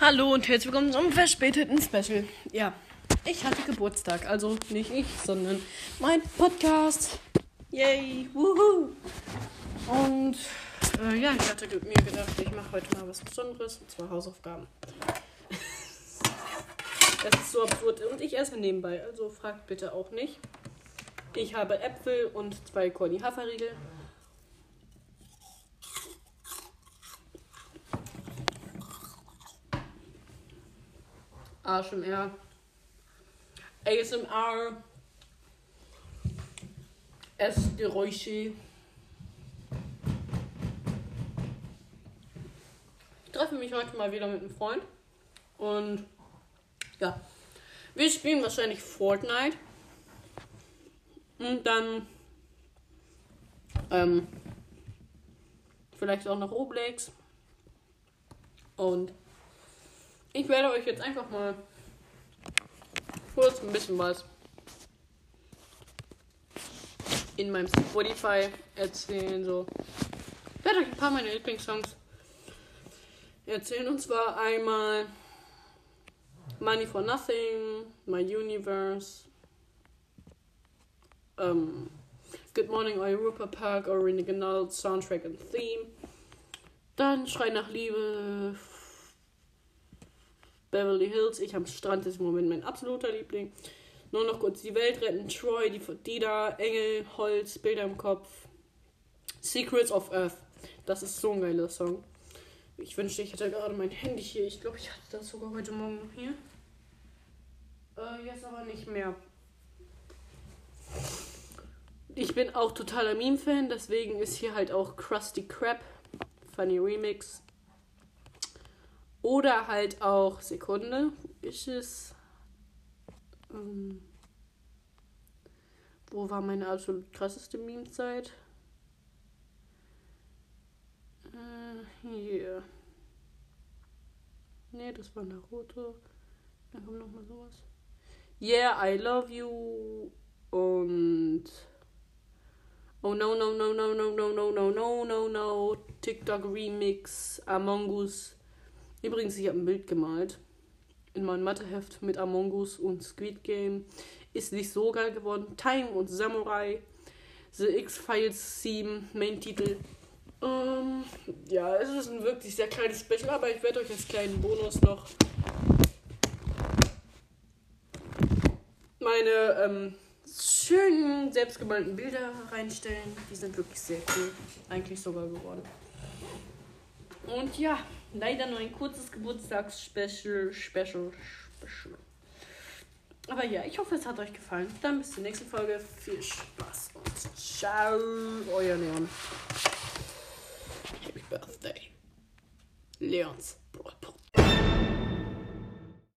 Hallo und herzlich willkommen zum verspäteten Special. Ja, ich hatte Geburtstag, also nicht ich, sondern mein Podcast. Yay, wuhu! Und äh, ja, ich hatte mir gedacht, ich mache heute mal was Besonderes, und zwar Hausaufgaben. das ist so absurd und ich esse nebenbei, also fragt bitte auch nicht. Ich habe Äpfel und zwei Corny Haferriegel. ASMR. ASMR. Essgeräusche. Ich treffe mich heute mal wieder mit einem Freund. Und ja, wir spielen wahrscheinlich Fortnite. Und dann ähm, vielleicht auch noch Roblox. Und ich werde euch jetzt einfach mal kurz ein bisschen was in meinem Spotify erzählen. So. Ich werde euch ein paar meiner Lieblingssongs erzählen. Und zwar einmal Money for Nothing, My Universe, um, Good Morning Europa Park, Original Soundtrack and Theme. Dann Schrei nach Liebe Beverly Hills, ich am Strand ist im Moment mein absoluter Liebling. Nur noch kurz die Welt retten, Troy, die, die da, Engel, Holz, Bilder im Kopf. Secrets of Earth. Das ist so ein geiler Song. Ich wünschte, ich hätte gerade mein Handy hier. Ich glaube, ich hatte das sogar heute Morgen noch hier. Äh, jetzt aber nicht mehr. Ich bin auch totaler Meme-Fan, deswegen ist hier halt auch Krusty Krab. Funny Remix. Oder halt auch, Sekunde, ist es. Ähm, wo war meine absolut krasseste Meme-Zeit? Äh, hier. Nee, das war Naruto. Dann kommt nochmal sowas. Yeah, I love you. Und. Oh no, no, no, no, no, no, no, no, no, no, no. TikTok Remix. Among Us. Übrigens, ich habe ein Bild gemalt in meinem Matheheft mit Among Us und Squid Game. Ist nicht so geil geworden. Time und Samurai. The X-Files 7, Main-Titel. Ähm, ja, es ist ein wirklich sehr kleines Special, aber ich werde euch als kleinen Bonus noch meine ähm, schönen selbstgemalten Bilder reinstellen. Die sind wirklich sehr cool. Eigentlich sogar geworden. Und ja, leider nur ein kurzes Geburtstagsspecial. Special, Special. Aber ja, ich hoffe, es hat euch gefallen. Dann bis zur nächsten Folge. Viel Spaß und ciao, euer Leon. Happy Birthday. Leons.